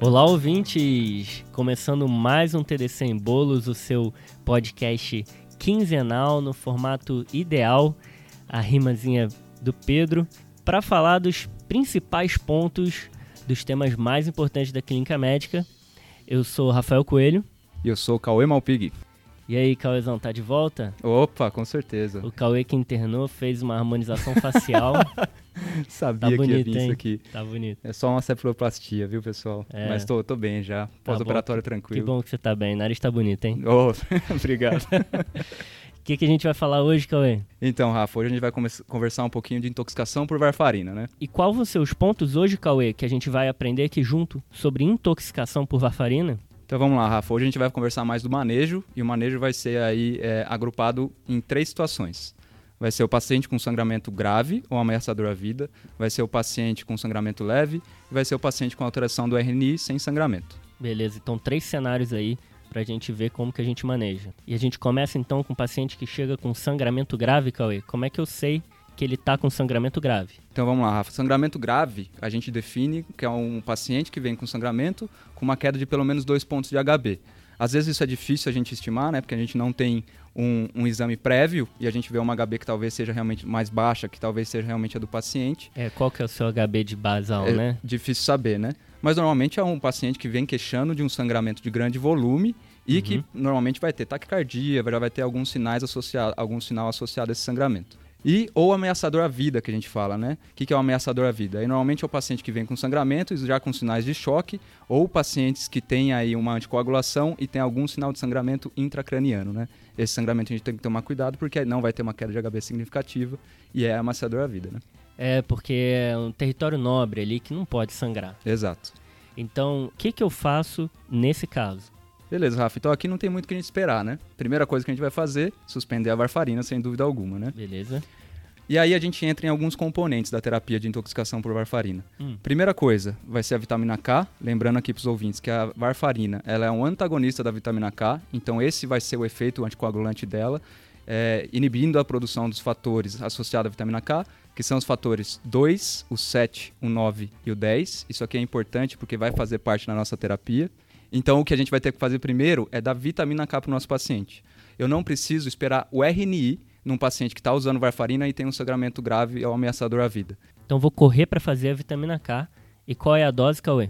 Olá, ouvintes! Começando mais um TDC em Bolos, o seu podcast quinzenal no formato ideal, a rimazinha do Pedro, para falar dos principais pontos dos temas mais importantes da clínica médica. Eu sou Rafael Coelho. E eu sou o Cauê Malpig. E aí, Cauêzão, tá de volta? Opa, com certeza. O Cauê que internou fez uma harmonização facial. Sabia Tá bonito, que ia vir hein? isso aqui. Tá bonito. É só uma cephaloplastia, viu, pessoal? É. Mas tô, tô bem já. Pós-operatório Que tranquilo. bom que você tá bem. O nariz tá bonito, hein? Oh, obrigado. O que, que a gente vai falar hoje, Cauê? então, Rafa, hoje a gente vai conversar um pouquinho de intoxicação por varfarina, né? E qual vão ser os pontos hoje, Cauê, que a gente vai aprender aqui junto sobre intoxicação por varfarina? Então vamos lá, Rafa. Hoje a gente vai conversar mais do manejo e o manejo vai ser aí é, agrupado em três situações. Vai ser o paciente com sangramento grave ou ameaçador à vida, vai ser o paciente com sangramento leve e vai ser o paciente com alteração do RNI sem sangramento. Beleza, então três cenários aí pra gente ver como que a gente maneja. E a gente começa então com o paciente que chega com sangramento grave, Cauê. Como é que eu sei que ele tá com sangramento grave? Então vamos lá, Rafa. Sangramento grave, a gente define que é um paciente que vem com sangramento com uma queda de pelo menos dois pontos de HB. Às vezes isso é difícil a gente estimar, né? Porque a gente não tem um, um exame prévio e a gente vê uma HB que talvez seja realmente mais baixa, que talvez seja realmente a do paciente. É, qual que é o seu HB de basal, é né? difícil saber, né? Mas normalmente é um paciente que vem queixando de um sangramento de grande volume e que Uhum. normalmente vai ter taquicardia, já vai ter alguns sinais associados, algum sinal associado a esse sangramento. E ou ameaçador à vida, que a gente fala, né? O que, que é o ameaçador à vida? Aí normalmente é o paciente que vem com sangramento, já com sinais de choque, ou pacientes que têm aí uma anticoagulação e tem algum sinal de sangramento intracraniano, né? Esse sangramento a gente tem que tomar cuidado porque não vai ter uma queda de HB significativa e é ameaçador à vida, né? É, porque é um território nobre ali que não pode sangrar. Exato. Então, o que que eu faço nesse caso? Beleza, Rafa. Então aqui não tem muito o que a gente esperar, né? Primeira coisa que a gente vai fazer, suspender a varfarina, sem dúvida alguma, né? Beleza? E aí a gente entra em alguns componentes da terapia de intoxicação por varfarina. Hum. Primeira coisa, vai ser a vitamina K. Lembrando aqui para os ouvintes que a varfarina ela é um antagonista da vitamina K, então esse vai ser o efeito anticoagulante dela, é, inibindo a produção dos fatores associados à vitamina K, que são os fatores 2, o 7, o 9 e o 10. Isso aqui é importante porque vai fazer parte da nossa terapia. Então o que a gente vai ter que fazer primeiro é dar vitamina K para o nosso paciente. Eu não preciso esperar o RNI num paciente que está usando varfarina e tem um sangramento grave ou ameaçador à vida. Então, vou correr para fazer a vitamina K. E qual é a dose, Cauê?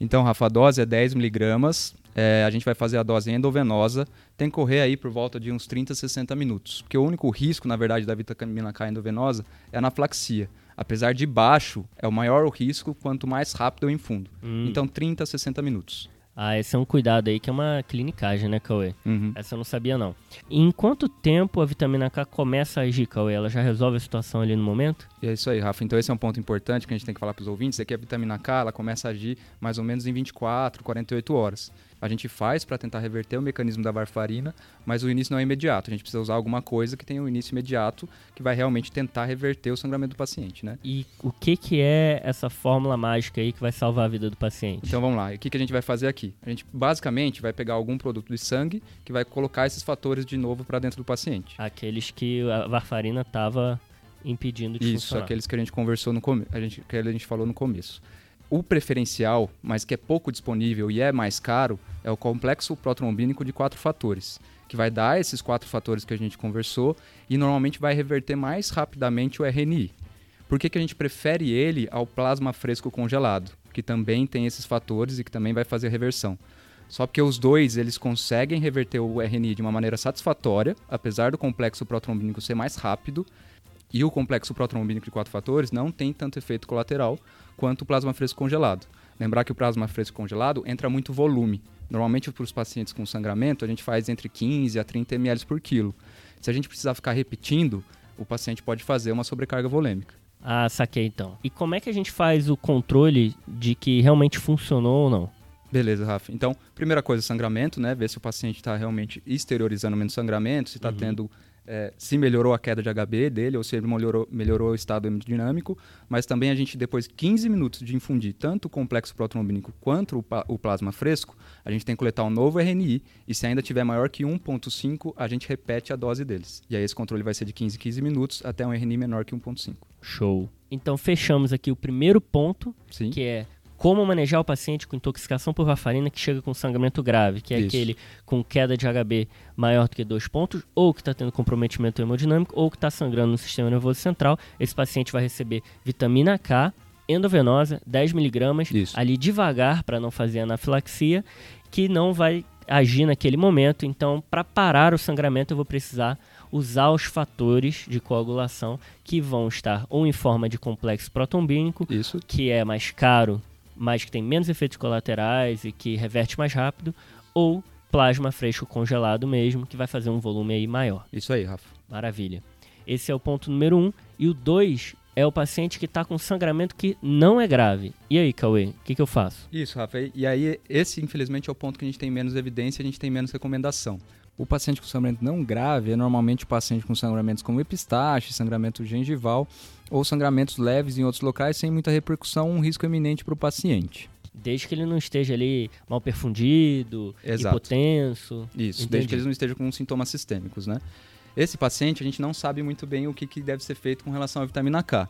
Então, Rafa, a dose é 10 miligramas. É, a gente vai fazer a dose endovenosa. Tem que correr aí por volta de uns 30 a 60 minutos. Porque o único risco, na verdade, da vitamina K endovenosa é a anaflaxia. Apesar de baixo, é o maior o risco quanto mais rápido eu infundo. Hum. Então, 30 a 60 minutos. Ah, esse é um cuidado aí que é uma clinicagem, né, Cauê? Uhum. Essa eu não sabia, não. E em quanto tempo a vitamina K começa a agir, Cauê? Ela já resolve a situação ali no momento? E é isso aí, Rafa. Então esse é um ponto importante que a gente tem que falar para os ouvintes, é que a vitamina K ela começa a agir mais ou menos em 24, 48 horas. A gente faz para tentar reverter o mecanismo da varfarina, mas o início não é imediato. A gente precisa usar alguma coisa que tenha um início imediato, que vai realmente tentar reverter o sangramento do paciente, né? E o que que é essa fórmula mágica aí que vai salvar a vida do paciente? Então vamos lá. E o que, que a gente vai fazer aqui? A gente basicamente vai pegar algum produto de sangue que vai colocar esses fatores de novo para dentro do paciente. Aqueles que a varfarina estava impedindo de Isso, funcionar. aqueles que a gente conversou no começo, a gente, que a gente falou no começo. O preferencial, mas que é pouco disponível e é mais caro, é o complexo protrombínico de quatro fatores, que vai dar esses quatro fatores que a gente conversou e normalmente vai reverter mais rapidamente o RNI. Por que, que a gente prefere ele ao plasma fresco congelado, que também tem esses fatores e que também vai fazer reversão? Só porque os dois eles conseguem reverter o RNI de uma maneira satisfatória, apesar do complexo protrombínico ser mais rápido, e o complexo protrombínico de quatro fatores não tem tanto efeito colateral quanto o plasma fresco congelado. Lembrar que o plasma fresco congelado entra muito volume. Normalmente, para os pacientes com sangramento, a gente faz entre 15 a 30 ml por quilo. Se a gente precisar ficar repetindo, o paciente pode fazer uma sobrecarga volêmica. Ah, saquei então. E como é que a gente faz o controle de que realmente funcionou ou não? Beleza, Rafa. Então, primeira coisa, sangramento, né? Ver se o paciente está realmente exteriorizando menos sangramento, se está Uhum. tendo. É, se melhorou a queda de HB dele, ou se ele melhorou, melhorou o estado hemodinâmico. Mas também a gente, depois de 15 minutos de infundir tanto o complexo protrombínico quanto o, o plasma fresco, a gente tem que coletar um novo RNI. E se ainda tiver maior que 1,5, a gente repete a dose deles. E aí esse controle vai ser de 15 em 15 minutos até um RNI menor que 1,5. Show. Então fechamos aqui o primeiro ponto, Sim. que é como manejar o paciente com intoxicação por varfarina que chega com sangramento grave, que é Isso. aquele com queda de HB maior do que dois pontos, ou que está tendo comprometimento hemodinâmico, ou que está sangrando no sistema nervoso central. Esse paciente vai receber vitamina K endovenosa, 10mg, Isso. ali devagar para não fazer anafilaxia, que não vai agir naquele momento. Então, para parar o sangramento, eu vou precisar usar os fatores de coagulação que vão estar ou em forma de complexo protombínico, Isso. que é mais caro, mas que tem menos efeitos colaterais e que reverte mais rápido, ou plasma fresco congelado mesmo, que vai fazer um volume aí maior. Isso aí, Rafa. Maravilha. Esse é o ponto número um. E o dois é o paciente que está com sangramento que não é grave. E aí, Cauê, o que, que eu faço? Isso, Rafa. E aí, esse, infelizmente, é o ponto que a gente tem menos evidência e a gente tem menos recomendação. O paciente com sangramento não grave é normalmente o paciente com sangramentos como epistaxe, sangramento gengival ou sangramentos leves em outros locais sem muita repercussão, um risco eminente para o paciente. Desde que ele não esteja ali mal perfundido, Exato. hipotenso. Isso, Entendi. desde que eles não estejam com sintomas sistêmicos, né? Esse paciente, a gente não sabe muito bem o que, que deve ser feito com relação à vitamina K.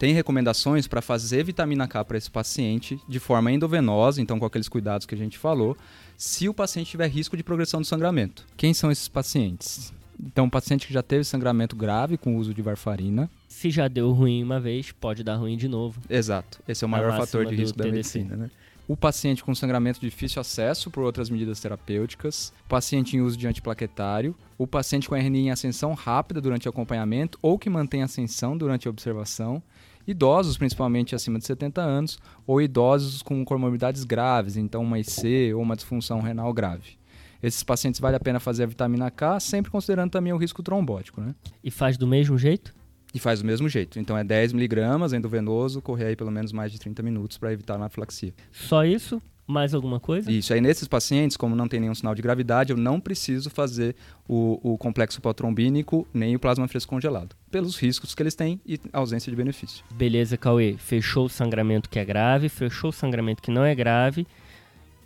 Tem recomendações para fazer vitamina K para esse paciente de forma endovenosa, então com aqueles cuidados que a gente falou, se o paciente tiver risco de progressão do sangramento. Quem são esses pacientes? Então, um paciente que já teve sangramento grave com o uso de varfarina. Se já deu ruim uma vez, pode dar ruim de novo. Exato, esse é o maior fator de risco da TDC. medicina, né? O paciente com sangramento de difícil acesso por outras medidas terapêuticas, o paciente em uso de antiplaquetário, o paciente com RNI em ascensão rápida durante o acompanhamento ou que mantém ascensão durante a observação, idosos principalmente acima de 70 anos ou idosos com comorbidades graves, então uma IC ou uma disfunção renal grave. Esses pacientes vale a pena fazer a vitamina K, sempre considerando também o risco trombótico, né? E faz do mesmo jeito? E faz do mesmo jeito. Então é 10 miligramas endovenoso, correr aí pelo menos mais de 30 minutos para evitar a anafilaxia. Só isso? Mais alguma coisa? Isso. Aí nesses pacientes, como não tem nenhum sinal de gravidade, eu não preciso fazer o, o complexo protrombínico nem o plasma fresco congelado, pelos riscos que eles têm e ausência de benefício. Beleza, Cauê. Fechou o sangramento que é grave, fechou o sangramento que não é grave.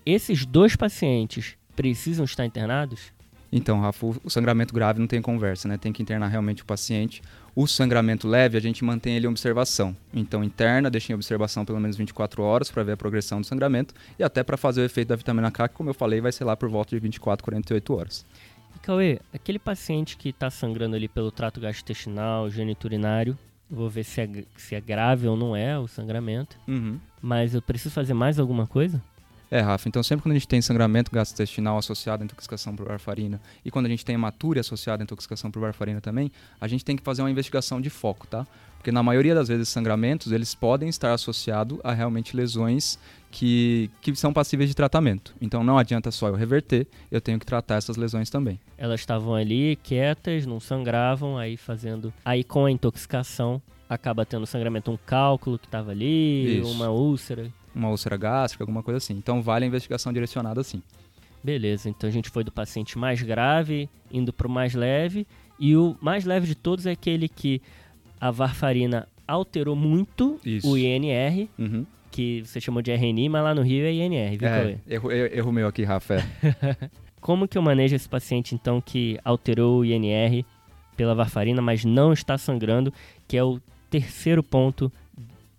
Esses dois pacientes precisam estar internados? Então, Rafa, o sangramento grave não tem conversa, né? Tem que internar realmente o paciente. O sangramento leve, a gente mantém ele em observação. Então, interna, deixa em observação pelo menos 24 horas para ver a progressão do sangramento e até para fazer o efeito da vitamina K, que, como eu falei, vai ser lá por volta de 24, 48 horas. E, Cauê, aquele paciente que está sangrando ali pelo trato gastrointestinal, geniturinário, vou ver se é, se é grave ou não é o sangramento, Uhum. mas eu preciso fazer mais alguma coisa? É, Rafa, então sempre quando a gente tem sangramento gastrointestinal associado à intoxicação por varfarina e quando a gente tem hematúria associada à intoxicação por varfarina também, a gente tem que fazer uma investigação de foco, tá? Porque na maioria das vezes sangramentos, eles podem estar associados a realmente lesões que, que são passíveis de tratamento. Então não adianta só eu reverter, eu tenho que tratar essas lesões também. Elas estavam ali quietas, não sangravam, aí fazendo. Aí com a intoxicação acaba tendo sangramento, um cálculo que estava ali, Isso. uma úlcera. Uma úlcera gástrica, alguma coisa assim. Então vale a investigação direcionada assim. Beleza, então a gente foi do paciente mais grave indo para o mais leve. E o mais leve de todos é aquele que a varfarina alterou muito Isso. o INR, Uhum. que você chamou de RNI, mas lá no Rio é INR, viu? É, erro, erro erro meu aqui, Rafa. é. Como que eu manejo esse paciente, então, que alterou o INR pela varfarina, mas não está sangrando, que é o terceiro ponto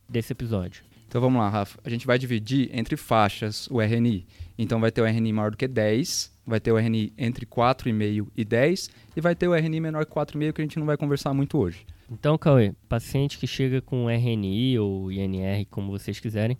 desse episódio? Então vamos lá, Rafa. A gente vai dividir entre faixas o RNI. Então vai ter o RNI maior do que 10, vai ter o RNI entre 4,5 e 10 e vai ter o RNI menor que 4,5 que a gente não vai conversar muito hoje. Então, Cauê, paciente que chega com RNI ou INR, como vocês quiserem,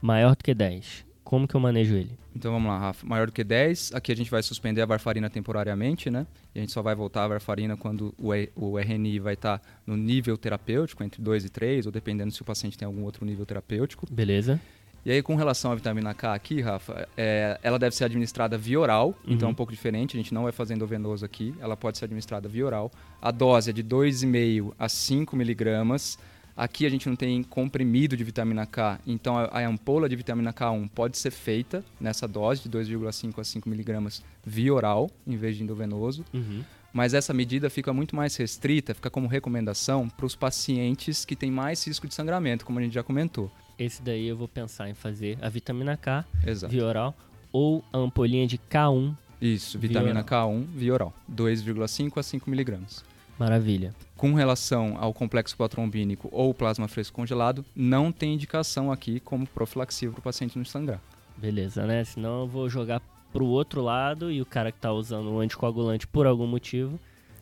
maior do que 10, como que eu manejo ele? Então vamos lá, Rafa. Maior do que 10, aqui a gente vai suspender a varfarina temporariamente, né? E a gente só vai voltar a varfarina quando o, E- o RNI vai estar no nível terapêutico, entre 2 e 3, ou dependendo se o paciente tem algum outro nível terapêutico. Beleza? E aí, com relação à vitamina K aqui, Rafa, é, ela deve ser administrada via oral, então é Uhum. um pouco diferente, a gente não vai fazer endovenoso aqui, ela pode ser administrada via oral. A dose é de 2,5 a 5 miligramas. Aqui a gente não tem comprimido de vitamina K, então a, ampola de vitamina K1 pode ser feita nessa dose de 2,5 a 5 miligramas via oral, em vez de endovenoso. Uhum. Mas essa medida fica muito mais restrita, fica como recomendação para os pacientes que têm mais risco de sangramento, como a gente já comentou. Esse daí eu vou pensar em fazer a vitamina K Exato. via oral ou a ampolinha de K1. Isso, Via vitamina K1 via oral, 2,5 a 5 miligramas. Maravilha. Com relação ao complexo protrombínico ou plasma fresco congelado, não tem indicação aqui como profilaxia para o paciente não sangrar. Beleza, né? Senão eu vou jogar pro outro lado e o cara que tá usando o anticoagulante por algum motivo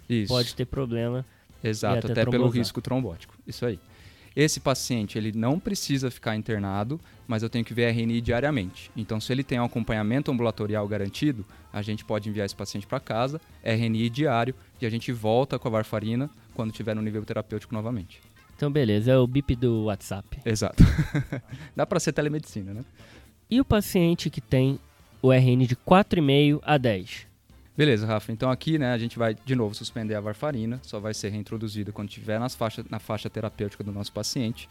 Isso. pode ter problema. Exato, até até, pelo risco trombótico. Isso aí. Esse paciente, ele não precisa ficar internado, mas eu tenho que ver RNI diariamente. Então, se ele tem um acompanhamento ambulatorial garantido, a gente pode enviar esse paciente para casa, RNI diário, e a gente volta com a varfarina quando tiver no nível terapêutico novamente. Então, beleza, é o BIP do WhatsApp. Exato. Dá para ser telemedicina, né? E o paciente que tem o RN de 4,5 a 10? Beleza, Rafa. Então aqui, né, a gente vai de novo suspender a varfarina, só vai ser reintroduzida quando estiver nas faixa, na faixa terapêutica do nosso paciente.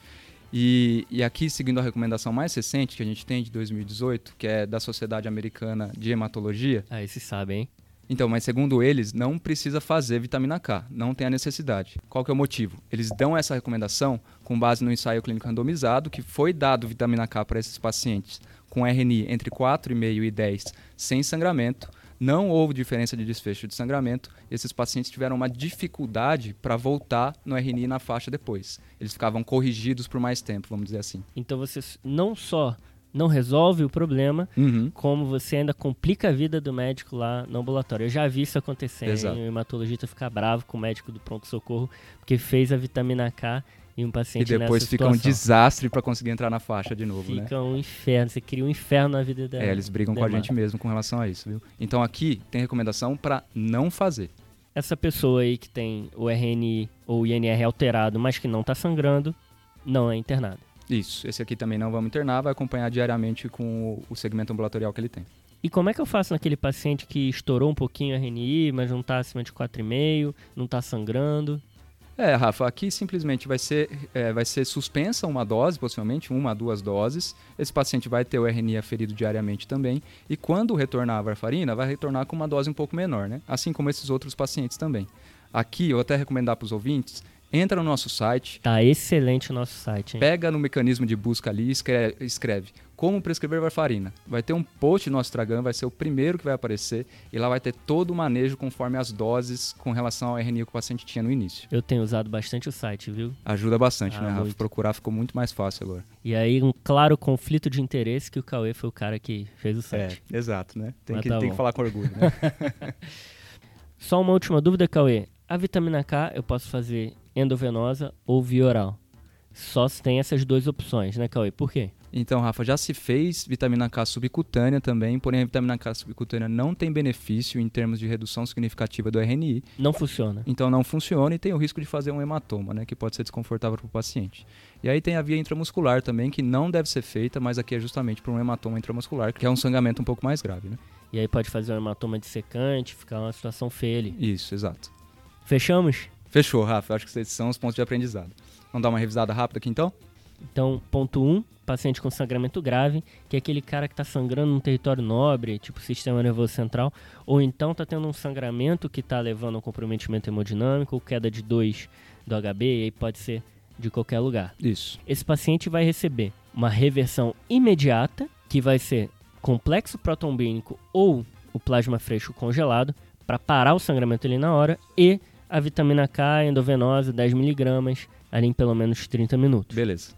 E, e aqui, seguindo a recomendação mais recente que a gente tem de 2018, que é da Sociedade Americana de Hematologia, Aí vocês sabem, hein? então, mas segundo eles, não precisa fazer vitamina K, não tem a necessidade. Qual que é o motivo? Eles dão essa recomendação com base no ensaio clínico randomizado que foi dado vitamina K para esses pacientes com RNI entre 4,5 e 10 sem sangramento. Não houve diferença de desfecho de sangramento. Esses pacientes tiveram uma dificuldade para voltar no RNI na faixa depois. Eles ficavam corrigidos por mais tempo, vamos dizer assim. Então você não só não resolve o problema, Uhum. como você ainda complica a vida do médico lá no ambulatório. Eu já vi isso acontecer. Exato. O hematologista ficar bravo com o médico do pronto-socorro porque fez a vitamina K e um E paciente depois nessa fica um situação. desastre para conseguir entrar na faixa de novo, né? Fica um inferno. Você cria um inferno na vida dela. É, eles brigam com a gente mesmo com relação a isso, viu? Então aqui tem recomendação para não fazer. Essa pessoa aí que tem o RNI ou o INR alterado, mas que não está sangrando, não é internada. Isso, esse aqui também não vamos internar, vai acompanhar diariamente com o- segmento ambulatorial que ele tem. E como é que eu faço naquele paciente que estourou um pouquinho o RNI, mas não está acima de 4,5, não está sangrando? É, Rafa, aqui simplesmente vai ser, é, vai ser suspensa uma dose, possivelmente uma, duas doses. Esse paciente vai ter o RNI aferido diariamente também. E quando retornar a varfarina, vai retornar com uma dose um pouco menor, né? Assim como esses outros pacientes também. Aqui, eu até recomendar para os ouvintes, entra no nosso site, Tá excelente o nosso site, hein? pega no mecanismo de busca ali e escreve, escreve como prescrever varfarina. Vai ter um post no nosso Instagram, vai ser o primeiro que vai aparecer e lá vai ter todo o manejo conforme as doses com relação ao RNI que o paciente tinha no início. Eu tenho usado bastante o site, viu? Ajuda bastante, Ah, né, Rafa? Procurar ficou muito mais fácil agora. E aí, um claro conflito de interesse que o Cauê foi o cara que fez o site. exato, né? Tem, Mas que, tá tem bom. que falar com orgulho, né? Só uma última dúvida, Cauê. A vitamina K eu posso fazer endovenosa ou via oral? Só se tem essas duas opções, né, Cauê? Por quê? então, Rafa, já se fez vitamina K subcutânea também, porém a vitamina K subcutânea não tem benefício em termos de redução significativa do RNI, Não funciona. então não funciona e tem o risco de fazer um hematoma, né, que pode ser desconfortável para o paciente. E aí tem a via intramuscular também, que não deve ser feita, mas aqui é justamente para um hematoma intramuscular, que é um sangramento um pouco mais grave, né? E aí pode fazer um hematoma dissecante, ficar uma situação feia ali. Isso, exato. Fechamos? Fechou, Rafa. Acho que esses são os pontos de aprendizado. Vamos dar uma revisada rápida aqui então? Então, ponto 1, um, paciente com sangramento grave, que é aquele cara que está sangrando num território nobre, tipo sistema nervoso central, ou então está tendo um sangramento que está levando a um comprometimento hemodinâmico, ou queda de 2 do HB, e aí pode ser de qualquer lugar. Isso. Esse paciente vai receber uma reversão imediata, que vai ser complexo protombínico ou o plasma fresco congelado, para parar o sangramento ali na hora, e a vitamina K endovenosa, 10mg, ali em pelo menos 30 minutos. Beleza.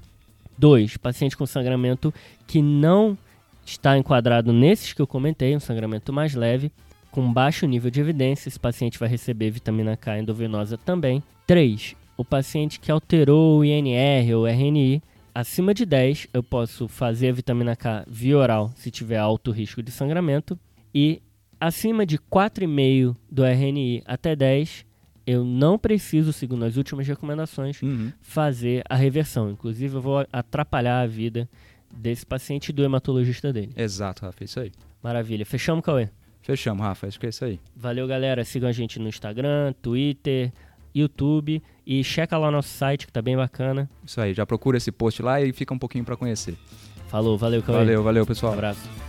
2. Paciente com sangramento que não está enquadrado nesses que eu comentei, um sangramento mais leve, com baixo nível de evidência. Esse paciente vai receber vitamina K endovenosa também. 3. O paciente que alterou o INR ou RNI. Acima de 10, eu posso fazer a vitamina K via oral se tiver alto risco de sangramento. E acima de 4,5 do RNI até 10, eu não preciso, segundo as últimas recomendações, Uhum. fazer a reversão. Inclusive, eu vou atrapalhar a vida desse paciente e do hematologista dele. Exato, Rafa. é Isso aí. Maravilha. Fechamos, Cauê? Fechamos, Rafa. Acho que é isso aí. Valeu, galera. Sigam a gente no Instagram, Twitter, YouTube e checa lá o nosso site que tá bem bacana. Isso aí. Já procura esse post lá e fica um pouquinho para conhecer. Falou, valeu, Cauê. Valeu, valeu, Um pessoal. abraço.